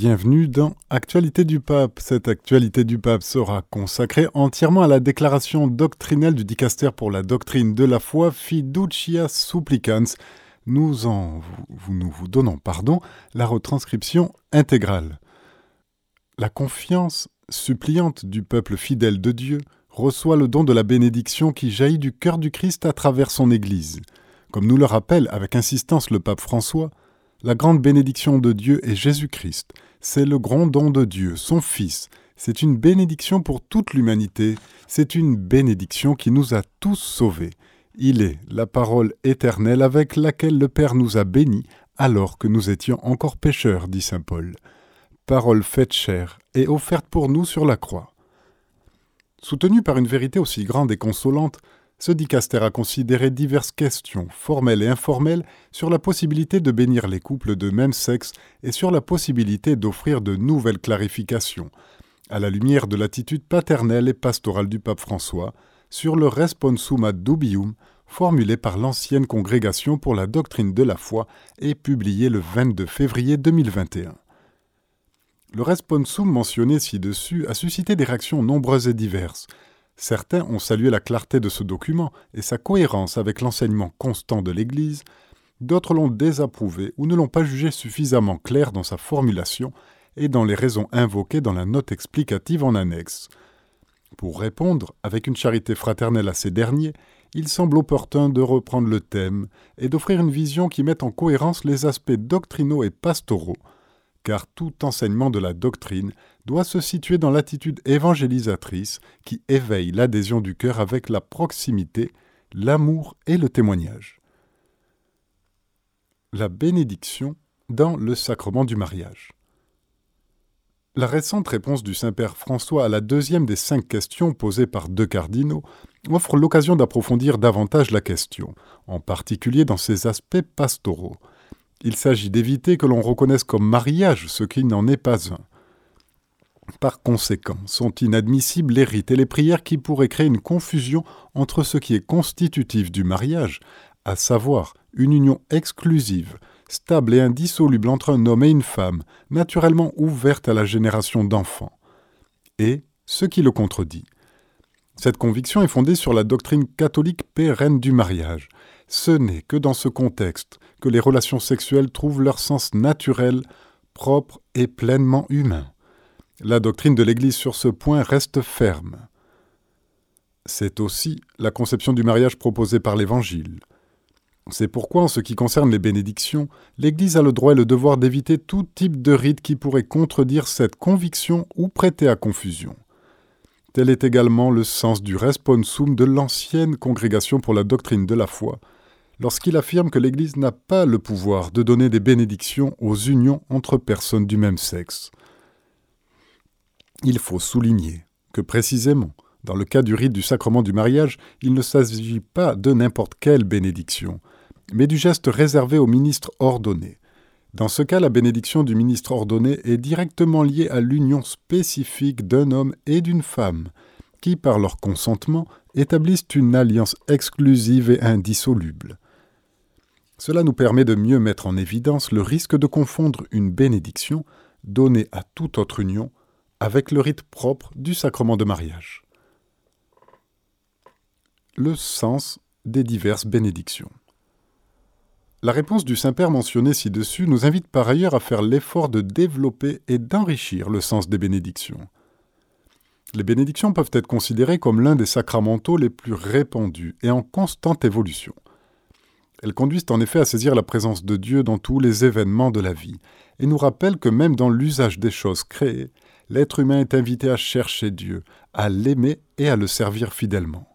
bienvenue dans Actualité du Pape. Cette Actualité du Pape sera consacrée entièrement à la déclaration doctrinale du dicaster pour la doctrine de la foi Fiducia Supplicans. Nous en nous vous donnons pardon, la retranscription intégrale. La confiance suppliante du peuple fidèle de Dieu reçoit le don de la bénédiction qui jaillit du cœur du Christ à travers son Église. Comme nous le rappelle avec insistance le pape François, la grande bénédiction de Dieu est Jésus-Christ. C'est le grand don de Dieu, son Fils. C'est une bénédiction pour toute l'humanité. C'est une bénédiction qui nous a tous sauvés. Il est la parole éternelle avec laquelle le Père nous a bénis alors que nous étions encore pécheurs, dit Saint Paul. Parole faite chair et offerte pour nous sur la croix. Soutenu par une vérité aussi grande et consolante, ce dicaster a considéré diverses questions, formelles et informelles, sur la possibilité de bénir les couples de même sexe et sur la possibilité d'offrir de nouvelles clarifications, à la lumière de l'attitude paternelle et pastorale du pape François, sur le responsum ad dubium formulé par l'ancienne congrégation pour la doctrine de la foi et publié le 22 février 2021. Le responsum mentionné ci-dessus a suscité des réactions nombreuses et diverses, Certains ont salué la clarté de ce document et sa cohérence avec l'enseignement constant de l'Église, d'autres l'ont désapprouvé ou ne l'ont pas jugé suffisamment clair dans sa formulation et dans les raisons invoquées dans la note explicative en annexe. Pour répondre, avec une charité fraternelle à ces derniers, il semble opportun de reprendre le thème et d'offrir une vision qui mette en cohérence les aspects doctrinaux et pastoraux, car tout enseignement de la doctrine doit se situer dans l'attitude évangélisatrice qui éveille l'adhésion du cœur avec la proximité, l'amour et le témoignage. La bénédiction dans le sacrement du mariage. La récente réponse du Saint-Père François à la deuxième des cinq questions posées par deux cardinaux offre l'occasion d'approfondir davantage la question, en particulier dans ses aspects pastoraux. Il s'agit d'éviter que l'on reconnaisse comme mariage ce qui n'en est pas un, par conséquent, sont inadmissibles les rites et les prières qui pourraient créer une confusion entre ce qui est constitutif du mariage, à savoir une union exclusive, stable et indissoluble entre un homme et une femme, naturellement ouverte à la génération d'enfants, et ce qui le contredit. Cette conviction est fondée sur la doctrine catholique pérenne du mariage. Ce n'est que dans ce contexte que les relations sexuelles trouvent leur sens naturel, propre et pleinement humain. La doctrine de l'Église sur ce point reste ferme. C'est aussi la conception du mariage proposée par l'Évangile. C'est pourquoi, en ce qui concerne les bénédictions, l'Église a le droit et le devoir d'éviter tout type de rite qui pourrait contredire cette conviction ou prêter à confusion. Tel est également le sens du responsum de l'ancienne congrégation pour la doctrine de la foi, lorsqu'il affirme que l'Église n'a pas le pouvoir de donner des bénédictions aux unions entre personnes du même sexe. Il faut souligner que précisément, dans le cas du rite du sacrement du mariage, il ne s'agit pas de n'importe quelle bénédiction, mais du geste réservé au ministre ordonné. Dans ce cas, la bénédiction du ministre ordonné est directement liée à l'union spécifique d'un homme et d'une femme, qui, par leur consentement, établissent une alliance exclusive et indissoluble. Cela nous permet de mieux mettre en évidence le risque de confondre une bénédiction, donnée à toute autre union, avec le rite propre du sacrement de mariage. Le sens des diverses bénédictions. La réponse du Saint-Père mentionnée ci-dessus nous invite par ailleurs à faire l'effort de développer et d'enrichir le sens des bénédictions. Les bénédictions peuvent être considérées comme l'un des sacramentaux les plus répandus et en constante évolution. Elles conduisent en effet à saisir la présence de Dieu dans tous les événements de la vie, et nous rappellent que même dans l'usage des choses créées, l'être humain est invité à chercher Dieu, à l'aimer et à le servir fidèlement.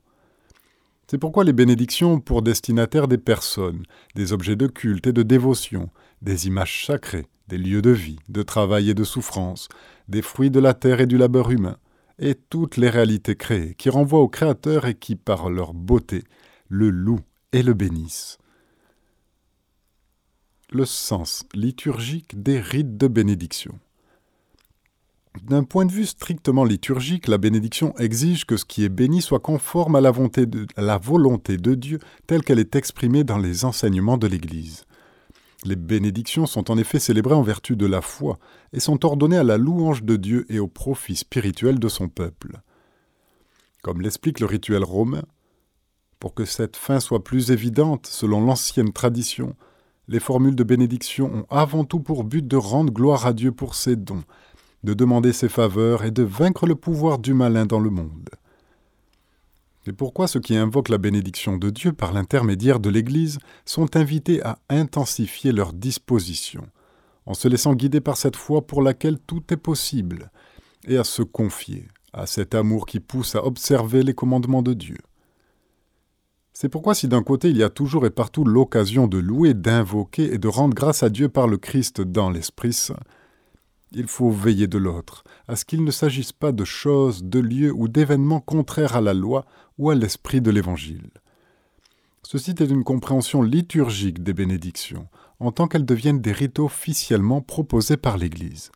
C'est pourquoi les bénédictions ont pour destinataire des personnes, des objets de culte et de dévotion, des images sacrées, des lieux de vie, de travail et de souffrance, des fruits de la terre et du labeur humain, et toutes les réalités créées qui renvoient au Créateur et qui, par leur beauté, le louent et le bénissent. Le sens liturgique des rites de bénédiction. D'un point de vue strictement liturgique, la bénédiction exige que ce qui est béni soit conforme à la volonté de, Dieu telle qu'elle est exprimée dans les enseignements de l'Église. Les bénédictions sont en effet célébrées en vertu de la foi et sont ordonnées à la louange de Dieu et au profit spirituel de son peuple. Comme l'explique le rituel romain, pour que cette fin soit plus évidente selon l'ancienne tradition, les formules de bénédiction ont avant tout pour but de rendre gloire à Dieu pour ses dons, de demander ses faveurs et de vaincre le pouvoir du malin dans le monde. C'est pourquoi ceux qui invoquent la bénédiction de Dieu par l'intermédiaire de l'Église sont invités à intensifier leur disposition, en se laissant guider par cette foi pour laquelle tout est possible, et à se confier à cet amour qui pousse à observer les commandements de Dieu? C'est pourquoi si d'un côté il y a toujours et partout l'occasion de louer, d'invoquer et de rendre grâce à Dieu par le Christ dans l'Esprit Saint, il faut veiller de l'autre, à ce qu'il ne s'agisse pas de choses, de lieux ou d'événements contraires à la loi ou à l'esprit de l'Évangile. Ceci est une compréhension liturgique des bénédictions, en tant qu'elles deviennent des rites officiellement proposés par l'Église.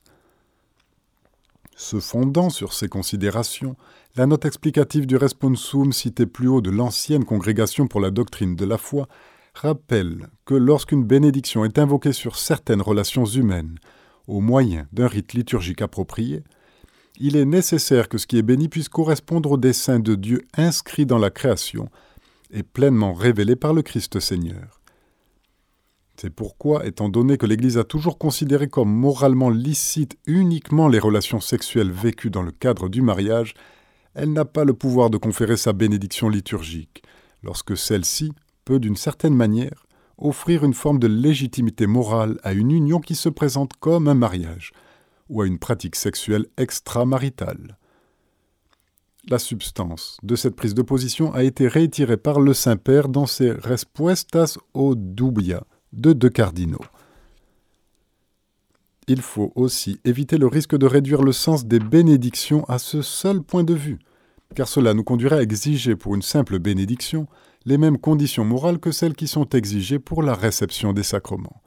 Se fondant sur ces considérations, la note explicative du responsum cité plus haut de l'ancienne congrégation pour la doctrine de la foi rappelle que lorsqu'une bénédiction est invoquée sur certaines relations humaines, au moyen d'un rite liturgique approprié, il est nécessaire que ce qui est béni puisse correspondre au dessein de Dieu inscrit dans la création et pleinement révélé par le Christ Seigneur. C'est pourquoi, étant donné que l'Église a toujours considéré comme moralement licite uniquement les relations sexuelles vécues dans le cadre du mariage, elle n'a pas le pouvoir de conférer sa bénédiction liturgique, lorsque celle-ci peut, d'une certaine manière, offrir une forme de légitimité morale à une union qui se présente comme un mariage, ou à une pratique sexuelle extramaritale. La substance de cette prise de position a été réitérée par le Saint-Père dans ses Respuestas o Dubia de deux cardinaux. Il faut aussi éviter le risque de réduire le sens des bénédictions à ce seul point de vue, car cela nous conduirait à exiger pour une simple bénédiction les mêmes conditions morales que celles qui sont exigées pour la réception des sacrements.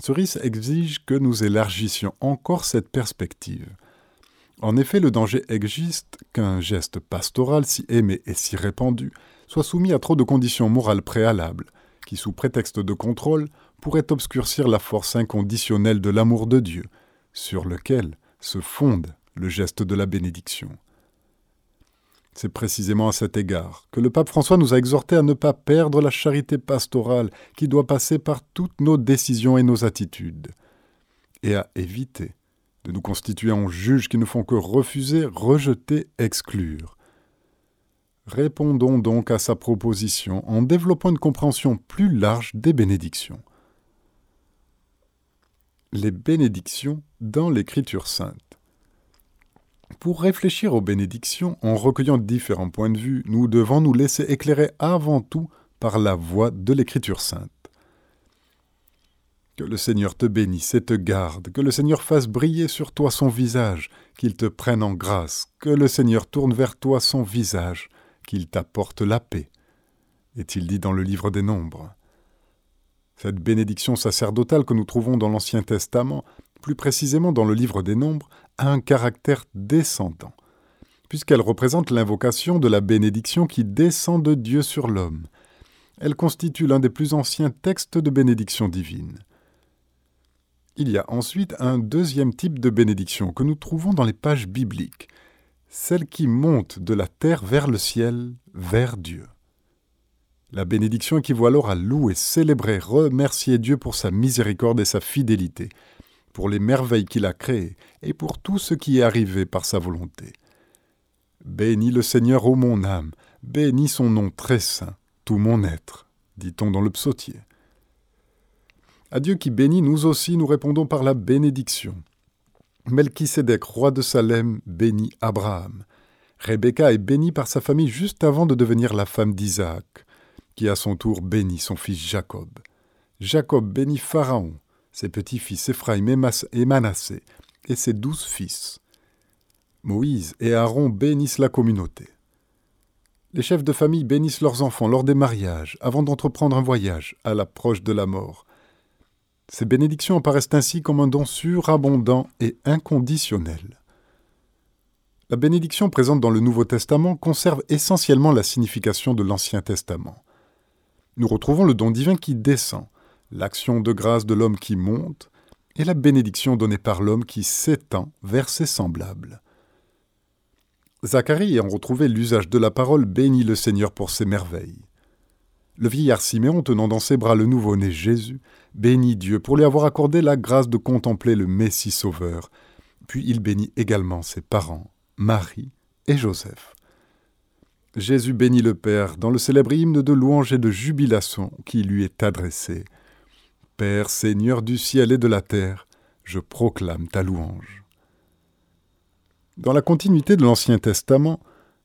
Ce risque exige que nous élargissions encore cette perspective. En effet, le danger existe qu'un geste pastoral si aimé et si répandu soit soumis à trop de conditions morales préalables, qui, sous prétexte de contrôle, pourraient obscurcir la force inconditionnelle de l'amour de Dieu, sur lequel se fonde le geste de la bénédiction. C'est précisément à cet égard que le pape François nous a exhortés à ne pas perdre la charité pastorale qui doit passer par toutes nos décisions et nos attitudes, et à éviter de nous constituer en juges qui ne font que refuser, rejeter, exclure. Répondons donc à sa proposition en développant une compréhension plus large des bénédictions. Les bénédictions dans l'Écriture sainte. Pour réfléchir aux bénédictions en recueillant différents points de vue, nous devons nous laisser éclairer avant tout par la voix de l'Écriture sainte. Que le Seigneur te bénisse et te garde, que le Seigneur fasse briller sur toi son visage, qu'il te prenne en grâce, que le Seigneur tourne vers toi son visage, qu'il t'apporte la paix. Est-il dit dans le livre des Nombres Cette bénédiction sacerdotale que nous trouvons dans l'Ancien Testament, plus précisément dans le livre des Nombres, a un caractère descendant, puisqu'elle représente l'invocation de la bénédiction qui descend de Dieu sur l'homme. Elle constitue l'un des plus anciens textes de bénédiction divine. Il y a ensuite un deuxième type de bénédiction que nous trouvons dans les pages bibliques, celle qui monte de la terre vers le ciel, vers Dieu. La bénédiction équivaut alors à louer, célébrer, remercier Dieu pour sa miséricorde et sa fidélité, pour les merveilles qu'il a créées et pour tout ce qui est arrivé par sa volonté. Bénis le Seigneur, ô mon âme, bénis son nom très saint, tout mon être, dit-on dans le psautier. À Dieu qui bénit, nous aussi nous répondons par la bénédiction. Melchisédek, roi de Salem, bénit Abraham. Rebecca est bénie par sa famille juste avant de devenir la femme d'Isaac, qui à son tour bénit son fils Jacob. Jacob bénit Pharaon, ses petits-fils Éphraïm et Manassé, et ses douze fils. Moïse et Aaron bénissent la communauté. Les chefs de famille bénissent leurs enfants lors des mariages, avant d'entreprendre un voyage à l'approche de la mort. Ces bénédictions apparaissent ainsi comme un don surabondant et inconditionnel. La bénédiction présente dans le Nouveau Testament conserve essentiellement la signification de l'Ancien Testament. Nous retrouvons le don divin qui descend, l'action de grâce de l'homme qui monte, et la bénédiction donnée par l'homme qui s'étend vers ses semblables. Zacharie ayant retrouvé l'usage de la parole bénit le Seigneur pour ses merveilles. Le vieillard Siméon, tenant dans ses bras le nouveau-né Jésus, bénit Dieu pour lui avoir accordé la grâce de contempler le Messie sauveur. Puis il bénit également ses parents, Marie et Joseph. Jésus bénit le Père dans le célèbre hymne de louange et de jubilation qui lui est adressé. Père, Seigneur du ciel et de la terre, je proclame ta louange. Dans la continuité de l'Ancien Testament,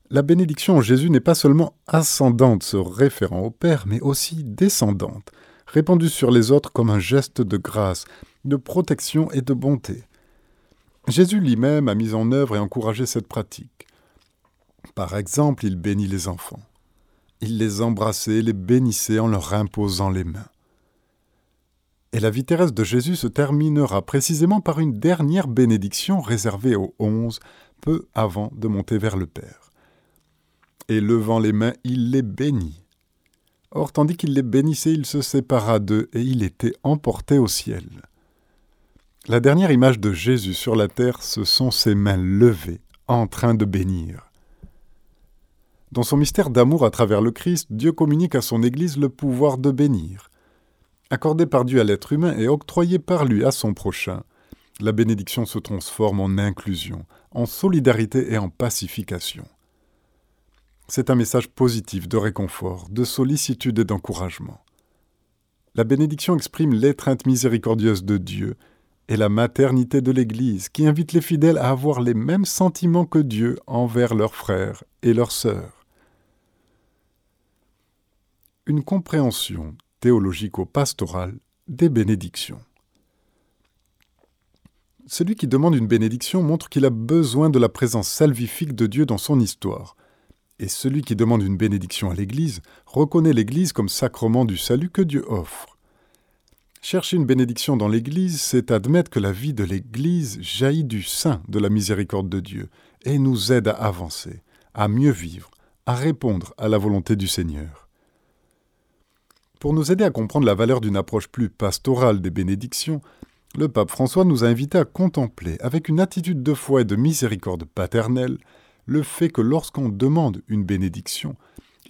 la bénédiction en Jésus n'est pas seulement ascendante se référant au Père, mais aussi descendante, répandue sur les autres comme un geste de grâce, de protection et de bonté. Jésus lui-même a mis en œuvre et encouragé cette pratique. Par exemple, il bénit les enfants. Il les embrassait, les bénissait en leur imposant les mains. Et la vie terrestre de Jésus se terminera précisément par une dernière bénédiction réservée aux onze, peu avant de monter vers le Père. Et levant les mains, il les bénit. Or, tandis qu'il les bénissait, il se sépara d'eux et il était emporté au ciel. La dernière image de Jésus sur la terre, ce sont ses mains levées, en train de bénir. Dans son mystère d'amour à travers le Christ, Dieu communique à son Église le pouvoir de bénir. Accordé par Dieu à l'être humain et octroyé par lui à son prochain, la bénédiction se transforme en inclusion, en solidarité et en pacification. C'est un message positif de réconfort, de sollicitude et d'encouragement. La bénédiction exprime l'étreinte miséricordieuse de Dieu et la maternité de l'Église qui invite les fidèles à avoir les mêmes sentiments que Dieu envers leurs frères et leurs sœurs une compréhension théologico-pastorale des bénédictions. Celui qui demande une bénédiction montre qu'il a besoin de la présence salvifique de Dieu dans son histoire. Et celui qui demande une bénédiction à l'Église reconnaît l'Église comme sacrement du salut que Dieu offre. Chercher une bénédiction dans l'Église, c'est admettre que la vie de l'Église jaillit du sein de la miséricorde de Dieu et nous aide à avancer, à mieux vivre, à répondre à la volonté du Seigneur. Pour nous aider à comprendre la valeur d'une approche plus pastorale des bénédictions, le pape François nous a invités à contempler, avec une attitude de foi et de miséricorde paternelle, le fait que lorsqu'on demande une bénédiction,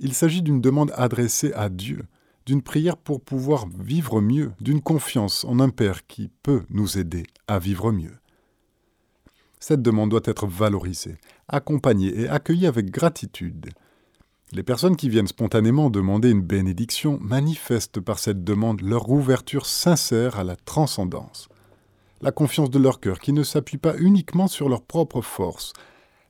il s'agit d'une demande adressée à Dieu, d'une prière pour pouvoir vivre mieux, d'une confiance en un Père qui peut nous aider à vivre mieux. Cette demande doit être valorisée, accompagnée et accueillie avec gratitude, les personnes qui viennent spontanément demander une bénédiction manifestent par cette demande leur ouverture sincère à la transcendance, la confiance de leur cœur qui ne s'appuie pas uniquement sur leur propre force,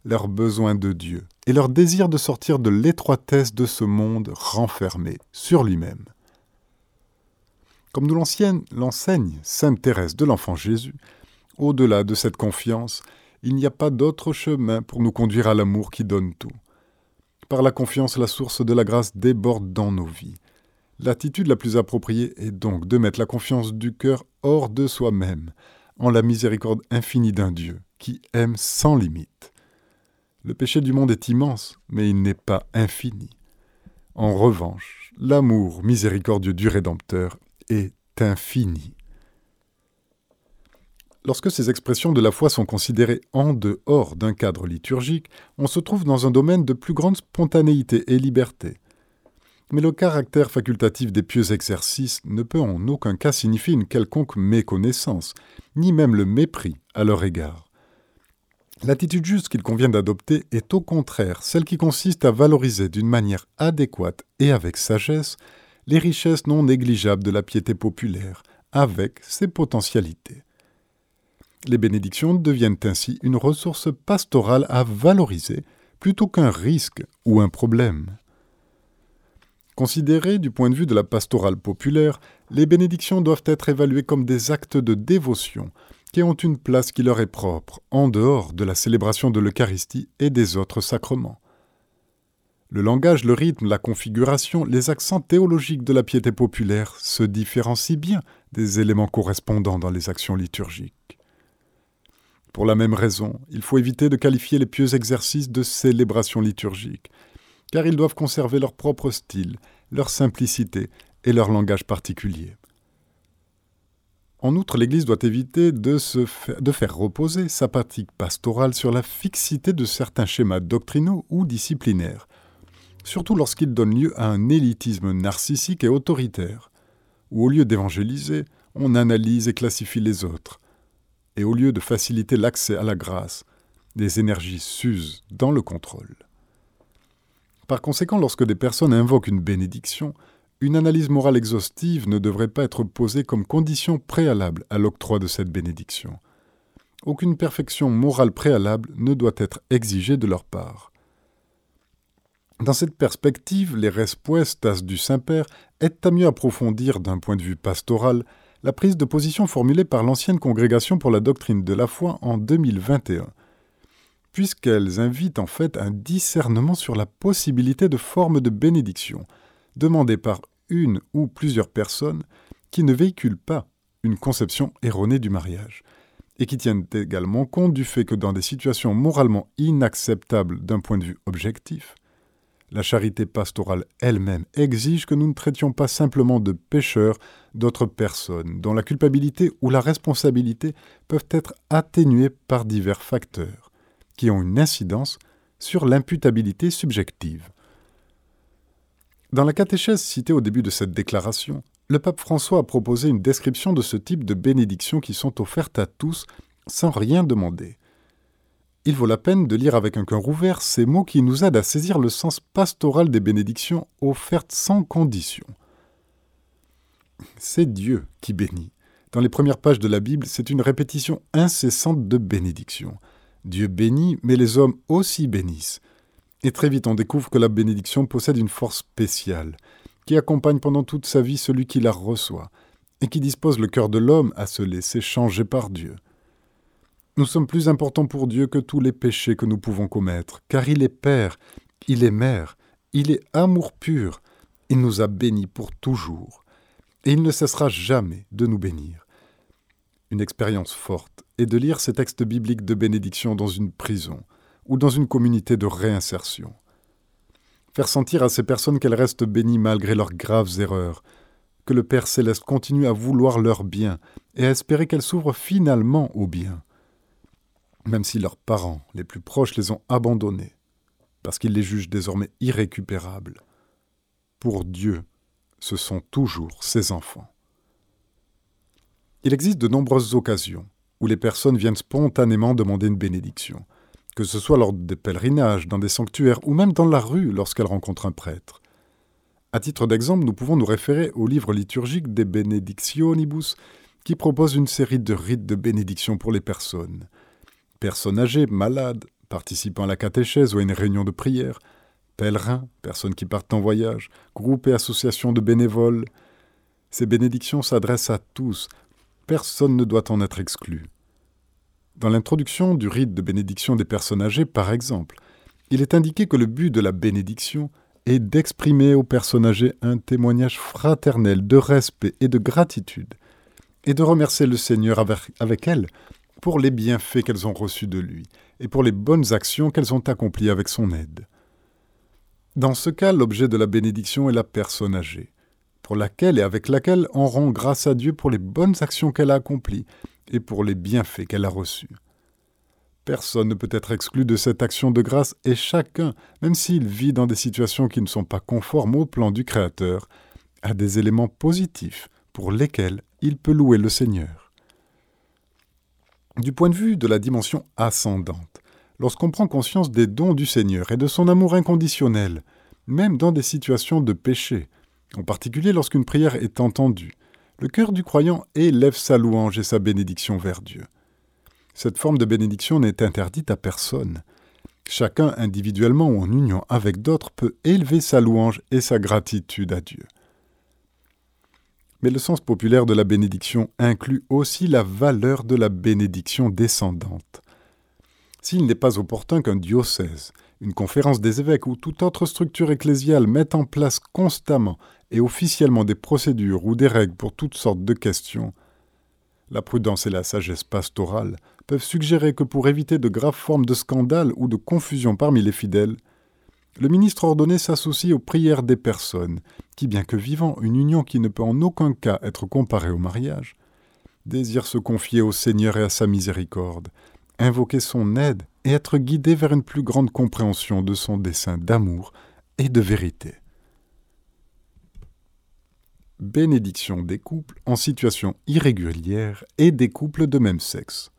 leur besoin de Dieu et leur désir de sortir de l'étroitesse de ce monde renfermé sur lui-même. Comme nous l'enseigne Sainte Thérèse de l'Enfant Jésus, au-delà de cette confiance, il n'y a pas d'autre chemin pour nous conduire à l'amour qui donne tout. Par la confiance, la source de la grâce déborde dans nos vies. L'attitude la plus appropriée est donc de mettre la confiance du cœur hors de soi-même, en la miséricorde infinie d'un Dieu qui aime sans limite. Le péché du monde est immense, mais il n'est pas infini. En revanche, l'amour miséricordieux du Rédempteur est infini. Lorsque ces expressions de la foi sont considérées en dehors d'un cadre liturgique, on se trouve dans un domaine de plus grande spontanéité et liberté. Mais le caractère facultatif des pieux exercices ne peut en aucun cas signifier une quelconque méconnaissance, ni même le mépris à leur égard. L'attitude juste qu'il convient d'adopter est au contraire celle qui consiste à valoriser d'une manière adéquate et avec sagesse les richesses non négligeables de la piété populaire, avec ses potentialités. Les bénédictions deviennent ainsi une ressource pastorale à valoriser plutôt qu'un risque ou un problème. Considérées du point de vue de la pastorale populaire, les bénédictions doivent être évaluées comme des actes de dévotion qui ont une place qui leur est propre en dehors de la célébration de l'Eucharistie et des autres sacrements. Le langage, le rythme, la configuration, les accents théologiques de la piété populaire se différencient bien des éléments correspondants dans les actions liturgiques. Pour la même raison, il faut éviter de qualifier les pieux exercices de célébration liturgique, car ils doivent conserver leur propre style, leur simplicité et leur langage particulier. En outre, l'Église doit éviter de, de faire reposer sa pratique pastorale sur la fixité de certains schémas doctrinaux ou disciplinaires, surtout lorsqu'ils donnent lieu à un élitisme narcissique et autoritaire, où au lieu d'évangéliser, on analyse et classifie les autres, et au lieu de faciliter l'accès à la grâce, des énergies s'usent dans le contrôle. Par conséquent, lorsque des personnes invoquent une bénédiction, une analyse morale exhaustive ne devrait pas être posée comme condition préalable à l'octroi de cette bénédiction. Aucune perfection morale préalable ne doit être exigée de leur part. Dans cette perspective, les respuestas du Saint-Père aident à mieux approfondir d'un point de vue pastoral la prise de position formulée par l'ancienne Congrégation pour la doctrine de la foi en 2021, puisqu'elles invitent en fait un discernement sur la possibilité de formes de bénédiction, demandées par une ou plusieurs personnes qui ne véhiculent pas une conception erronée du mariage, et qui tiennent également compte du fait que dans des situations moralement inacceptables d'un point de vue objectif, la charité pastorale elle-même exige que nous ne traitions pas simplement de pécheurs d'autres personnes, dont la culpabilité ou la responsabilité peuvent être atténuées par divers facteurs, qui ont une incidence sur l'imputabilité subjective. Dans la catéchèse citée au début de cette déclaration, le pape François a proposé une description de ce type de bénédictions qui sont offertes à tous sans rien demander. Il vaut la peine de lire avec un cœur ouvert ces mots qui nous aident à saisir le sens pastoral des bénédictions offertes sans condition. C'est Dieu qui bénit. Dans les premières pages de la Bible, c'est une répétition incessante de bénédictions. Dieu bénit, mais les hommes aussi bénissent. Et très vite on découvre que la bénédiction possède une force spéciale, qui accompagne pendant toute sa vie celui qui la reçoit, et qui dispose le cœur de l'homme à se laisser changer par Dieu. Nous sommes plus importants pour Dieu que tous les péchés que nous pouvons commettre, car il est Père, il est Mère, il est amour pur, il nous a bénis pour toujours, et il ne cessera jamais de nous bénir. Une expérience forte est de lire ces textes bibliques de bénédiction dans une prison, ou dans une communauté de réinsertion. Faire sentir à ces personnes qu'elles restent bénies malgré leurs graves erreurs, que le Père céleste continue à vouloir leur bien et à espérer qu'elles s'ouvrent finalement au bien, même si leurs parents les plus proches les ont abandonnées, parce qu'ils les jugent désormais irrécupérables. Pour Dieu, ce sont toujours ses enfants. Il existe de nombreuses occasions où les personnes viennent spontanément demander une bénédiction que ce soit lors des pèlerinages, dans des sanctuaires ou même dans la rue lorsqu'elle rencontre un prêtre. À titre d'exemple, nous pouvons nous référer au livre liturgique des Benedictionibus, qui propose une série de rites de bénédiction pour les personnes. Personnes âgées, malades, participant à la catéchèse ou à une réunion de prière, pèlerins, personnes qui partent en voyage, groupes et associations de bénévoles. Ces bénédictions s'adressent à tous, personne ne doit en être exclu. Dans l'introduction du rite de bénédiction des personnes âgées, par exemple, il est indiqué que le but de la bénédiction est d'exprimer aux personnes âgées un témoignage fraternel de respect et de gratitude, et de remercier le Seigneur avec, avec elles pour les bienfaits qu'elles ont reçus de lui, et pour les bonnes actions qu'elles ont accomplies avec son aide. Dans ce cas, l'objet de la bénédiction est la personne âgée, pour laquelle et avec laquelle on rend grâce à Dieu pour les bonnes actions qu'elle a accomplies et pour les bienfaits qu'elle a reçus. Personne ne peut être exclu de cette action de grâce et chacun, même s'il vit dans des situations qui ne sont pas conformes au plan du Créateur, a des éléments positifs pour lesquels il peut louer le Seigneur. Du point de vue de la dimension ascendante, lorsqu'on prend conscience des dons du Seigneur et de son amour inconditionnel, même dans des situations de péché, en particulier lorsqu'une prière est entendue, le cœur du croyant élève sa louange et sa bénédiction vers Dieu. Cette forme de bénédiction n'est interdite à personne. Chacun individuellement ou en union avec d'autres peut élever sa louange et sa gratitude à Dieu. Mais le sens populaire de la bénédiction inclut aussi la valeur de la bénédiction descendante. S'il n'est pas opportun qu'un diocèse, une conférence des évêques ou toute autre structure ecclésiale mette en place constamment et officiellement des procédures ou des règles pour toutes sortes de questions, la prudence et la sagesse pastorale peuvent suggérer que pour éviter de graves formes de scandale ou de confusion parmi les fidèles, le ministre ordonné s'associe aux prières des personnes qui, bien que vivant une union qui ne peut en aucun cas être comparée au mariage, désire se confier au Seigneur et à sa miséricorde, invoquer son aide et être guidé vers une plus grande compréhension de son dessein d'amour et de vérité. Bénédiction des couples en situation irrégulière et des couples de même sexe.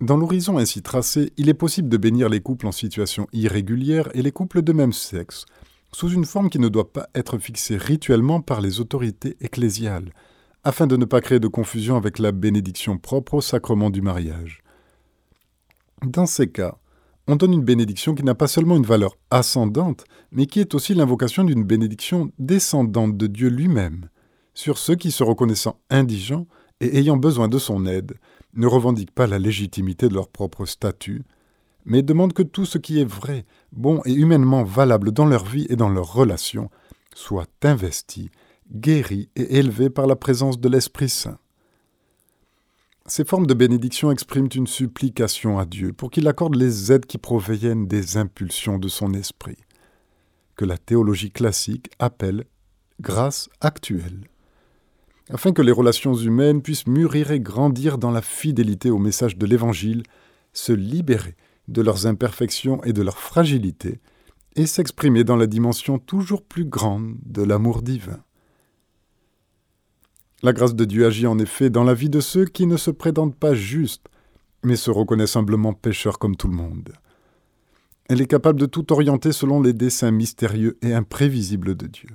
Dans l'horizon ainsi tracé, il est possible de bénir les couples en situation irrégulière et les couples de même sexe, sous une forme qui ne doit pas être fixée rituellement par les autorités ecclésiales, afin de ne pas créer de confusion avec la bénédiction propre au sacrement du mariage. Dans ces cas, on donne une bénédiction qui n'a pas seulement une valeur ascendante, mais qui est aussi l'invocation d'une bénédiction descendante de Dieu lui-même, sur ceux qui, se reconnaissant indigents et ayant besoin de son aide, ne revendiquent pas la légitimité de leur propre statut, mais demandent que tout ce qui est vrai, bon et humainement valable dans leur vie et dans leurs relations soit investi, guéri et élevé par la présence de l'Esprit Saint. Ces formes de bénédiction expriment une supplication à Dieu pour qu'il accorde les aides qui proviennent des impulsions de son esprit, que la théologie classique appelle grâce actuelle afin que les relations humaines puissent mûrir et grandir dans la fidélité au message de l'Évangile, se libérer de leurs imperfections et de leur fragilité, et s'exprimer dans la dimension toujours plus grande de l'amour divin. La grâce de Dieu agit en effet dans la vie de ceux qui ne se prétendent pas justes, mais se reconnaissent humblement pécheurs comme tout le monde. Elle est capable de tout orienter selon les desseins mystérieux et imprévisibles de Dieu.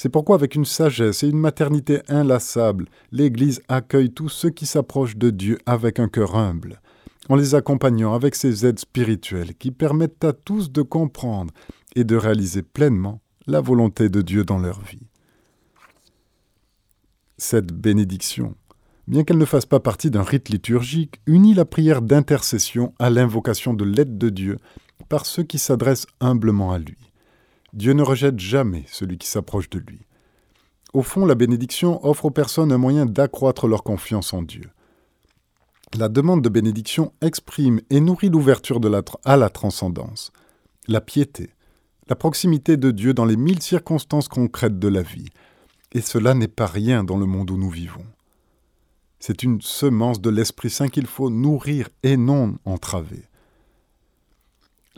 C'est pourquoi, avec une sagesse et une maternité inlassable, l'Église accueille tous ceux qui s'approchent de Dieu avec un cœur humble, en les accompagnant avec ses aides spirituelles qui permettent à tous de comprendre et de réaliser pleinement la volonté de Dieu dans leur vie. Cette bénédiction, bien qu'elle ne fasse pas partie d'un rite liturgique, unit la prière d'intercession à l'invocation de l'aide de Dieu par ceux qui s'adressent humblement à lui. Dieu ne rejette jamais celui qui s'approche de lui. Au fond, la bénédiction offre aux personnes un moyen d'accroître leur confiance en Dieu. La demande de bénédiction exprime et nourrit l'ouverture à la transcendance, la piété, la proximité de Dieu dans les mille circonstances concrètes de la vie. Et cela n'est pas rien dans le monde où nous vivons. C'est une semence de l'Esprit Saint qu'il faut nourrir et non entraver.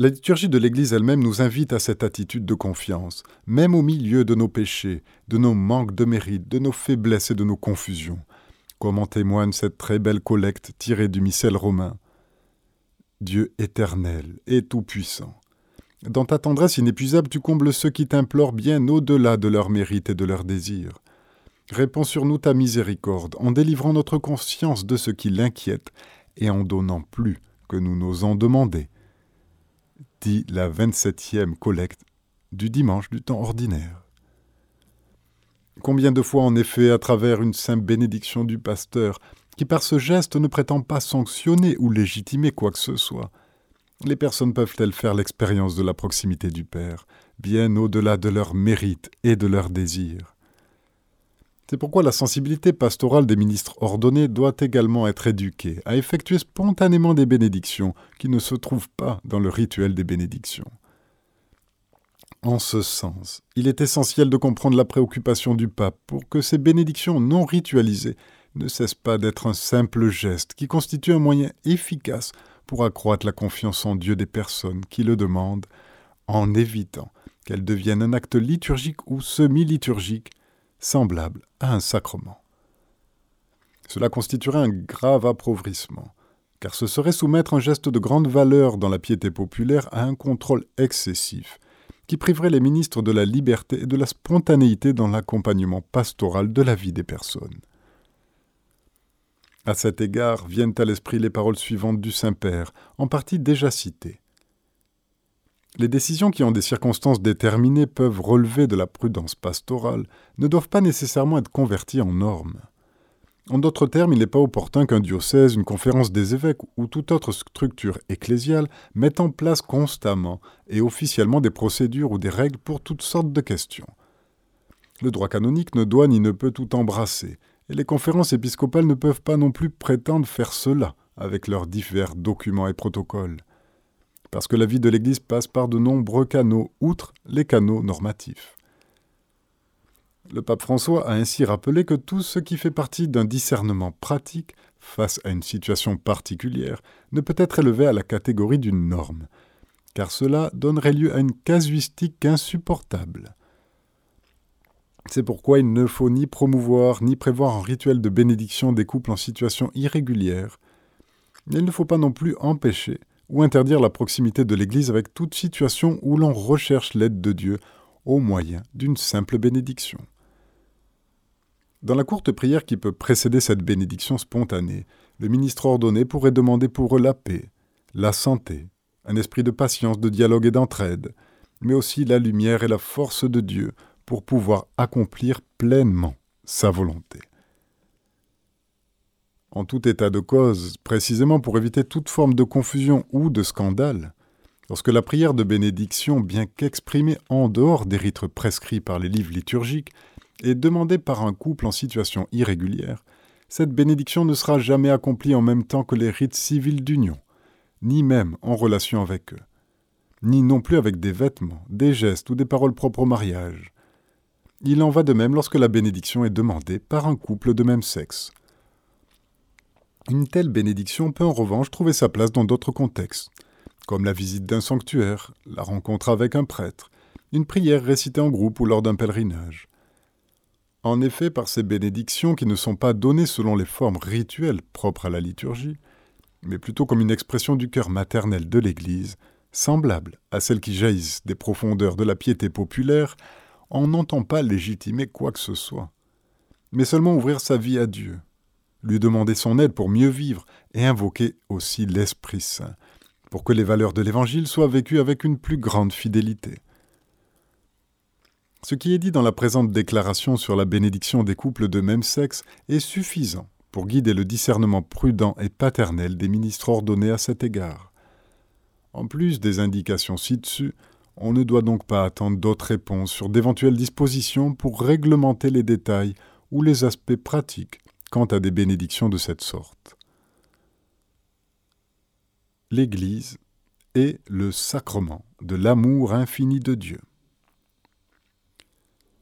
La liturgie de l'Église elle-même nous invite à cette attitude de confiance, même au milieu de nos péchés, de nos manques de mérite, de nos faiblesses et de nos confusions, comme en témoigne cette très belle collecte tirée du missel romain. Dieu éternel et tout-puissant, dans ta tendresse inépuisable, tu combles ceux qui t'implorent bien au-delà de leurs mérites et de leurs désirs. Réponds sur nous ta miséricorde, en délivrant notre conscience de ce qui l'inquiète, et en donnant plus que nous n'osons demander dit la 27e collecte du dimanche du temps ordinaire. Combien de fois, en effet, à travers une simple bénédiction du pasteur, qui par ce geste ne prétend pas sanctionner ou légitimer quoi que ce soit, les personnes peuvent-elles faire l'expérience de la proximité du Père, bien au-delà de leurs mérites et de leurs désirs? C'est pourquoi la sensibilité pastorale des ministres ordonnés doit également être éduquée à effectuer spontanément des bénédictions qui ne se trouvent pas dans le rituel des bénédictions. En ce sens, il est essentiel de comprendre la préoccupation du pape pour que ces bénédictions non ritualisées ne cessent pas d'être un simple geste qui constitue un moyen efficace pour accroître la confiance en Dieu des personnes qui le demandent, en évitant qu'elles deviennent un acte liturgique ou semi-liturgique semblable à un sacrement. Cela constituerait un grave appauvrissement, car ce serait soumettre un geste de grande valeur dans la piété populaire à un contrôle excessif, qui priverait les ministres de la liberté et de la spontanéité dans l'accompagnement pastoral de la vie des personnes. À cet égard viennent à l'esprit les paroles suivantes du Saint-Père, en partie déjà citées. Les décisions qui ont des circonstances déterminées peuvent relever de la prudence pastorale, ne doivent pas nécessairement être converties en normes. En d'autres termes, il n'est pas opportun qu'un diocèse, une conférence des évêques ou toute autre structure ecclésiale mette en place constamment et officiellement des procédures ou des règles pour toutes sortes de questions. Le droit canonique ne doit ni ne peut tout embrasser, et les conférences épiscopales ne peuvent pas non plus prétendre faire cela avec leurs divers documents et protocoles parce que la vie de l'Église passe par de nombreux canaux, outre les canaux normatifs. Le pape François a ainsi rappelé que tout ce qui fait partie d'un discernement pratique face à une situation particulière ne peut être élevé à la catégorie d'une norme, car cela donnerait lieu à une casuistique insupportable. C'est pourquoi il ne faut ni promouvoir ni prévoir un rituel de bénédiction des couples en situation irrégulière. Il ne faut pas non plus empêcher ou interdire la proximité de l'Église avec toute situation où l'on recherche l'aide de Dieu au moyen d'une simple bénédiction. Dans la courte prière qui peut précéder cette bénédiction spontanée, le ministre ordonné pourrait demander pour eux la paix, la santé, un esprit de patience, de dialogue et d'entraide, mais aussi la lumière et la force de Dieu pour pouvoir accomplir pleinement sa volonté. En tout état de cause, précisément pour éviter toute forme de confusion ou de scandale, lorsque la prière de bénédiction, bien qu'exprimée en dehors des rites prescrits par les livres liturgiques, est demandée par un couple en situation irrégulière, cette bénédiction ne sera jamais accomplie en même temps que les rites civils d'union, ni même en relation avec eux, ni non plus avec des vêtements, des gestes ou des paroles propres au mariage, il en va de même lorsque la bénédiction est demandée par un couple de même sexe. Une telle bénédiction peut en revanche trouver sa place dans d'autres contextes, comme la visite d'un sanctuaire, la rencontre avec un prêtre, une prière récitée en groupe ou lors d'un pèlerinage. En effet, par ces bénédictions qui ne sont pas données selon les formes rituelles propres à la liturgie, mais plutôt comme une expression du cœur maternel de l'Église, semblable à celles qui jaillissent des profondeurs de la piété populaire, on n'entend pas légitimer quoi que ce soit, mais seulement ouvrir sa vie à Dieu, lui demander son aide pour mieux vivre et invoquer aussi l'Esprit Saint, pour que les valeurs de l'Évangile soient vécues avec une plus grande fidélité. Ce qui est dit dans la présente déclaration sur la bénédiction des couples de même sexe est suffisant pour guider le discernement prudent et paternel des ministres ordonnés à cet égard. En plus des indications ci-dessus, on ne doit donc pas attendre d'autres réponses sur d'éventuelles dispositions pour réglementer les détails ou les aspects pratiques quant à des bénédictions de cette sorte. L'Église est le sacrement de l'amour infini de Dieu.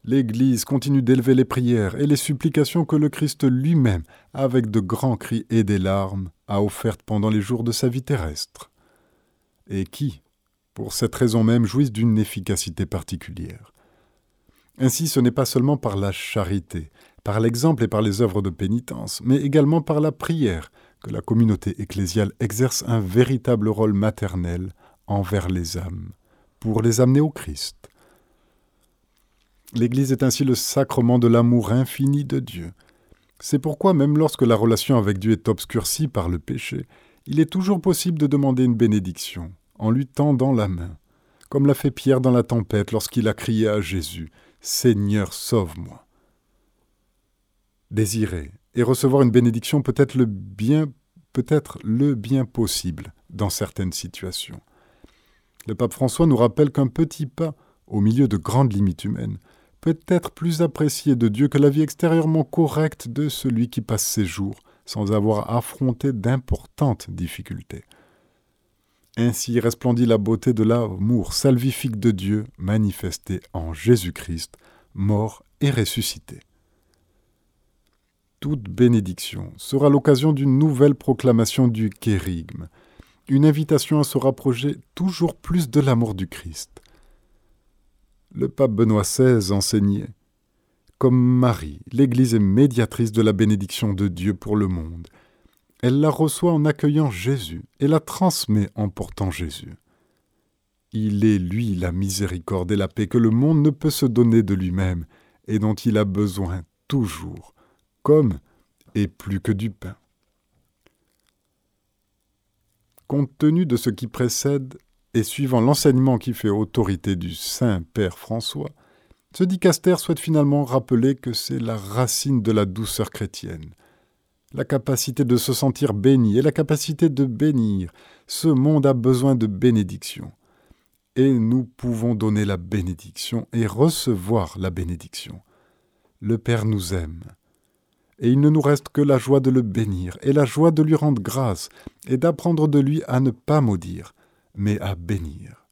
L'Église continue d'élever les prières et les supplications que le Christ lui-même, avec de grands cris et des larmes, a offertes pendant les jours de sa vie terrestre, et qui, pour cette raison même, jouissent d'une efficacité particulière. Ainsi, ce n'est pas seulement par la charité, par l'exemple et par les œuvres de pénitence, mais également par la prière que la communauté ecclésiale exerce un véritable rôle maternel envers les âmes, pour les amener au Christ. L'Église est ainsi le sacrement de l'amour infini de Dieu. C'est pourquoi même lorsque la relation avec Dieu est obscurcie par le péché, il est toujours possible de demander une bénédiction, en lui tendant la main, comme l'a fait Pierre dans la tempête lorsqu'il a crié à Jésus Seigneur, sauve-moi. Désirer et recevoir une bénédiction peut être le bien, peut-être le bien possible dans certaines situations. Le pape François nous rappelle qu'un petit pas, au milieu de grandes limites humaines, peut être plus apprécié de Dieu que la vie extérieurement correcte de celui qui passe ses jours sans avoir affronté d'importantes difficultés. Ainsi resplendit la beauté de l'amour salvifique de Dieu manifesté en Jésus-Christ, mort et ressuscité. Toute bénédiction sera l'occasion d'une nouvelle proclamation du kérigme, une invitation à se rapprocher toujours plus de l'amour du Christ. Le pape Benoît XVI enseignait Comme Marie, l'Église est médiatrice de la bénédiction de Dieu pour le monde, elle la reçoit en accueillant Jésus et la transmet en portant Jésus. Il est, lui, la miséricorde et la paix que le monde ne peut se donner de lui-même et dont il a besoin toujours, comme et plus que du pain. Compte tenu de ce qui précède et suivant l'enseignement qui fait autorité du Saint Père François, ce dicaster souhaite finalement rappeler que c'est la racine de la douceur chrétienne, la capacité de se sentir béni et la capacité de bénir. Ce monde a besoin de bénédiction. Et nous pouvons donner la bénédiction et recevoir la bénédiction. Le Père nous aime. Et il ne nous reste que la joie de le bénir et la joie de lui rendre grâce et d'apprendre de lui à ne pas maudire, mais à bénir.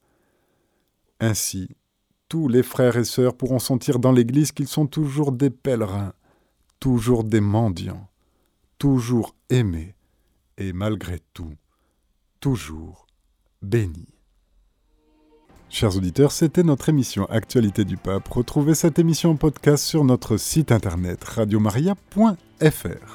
Ainsi, tous les frères et sœurs pourront sentir dans l'Église qu'ils sont toujours des pèlerins, toujours des mendiants, toujours aimés, et malgré tout, toujours bénis. Chers auditeurs, c'était notre émission Actualité du Pape. Retrouvez cette émission en podcast sur notre site internet radiomaria.fr.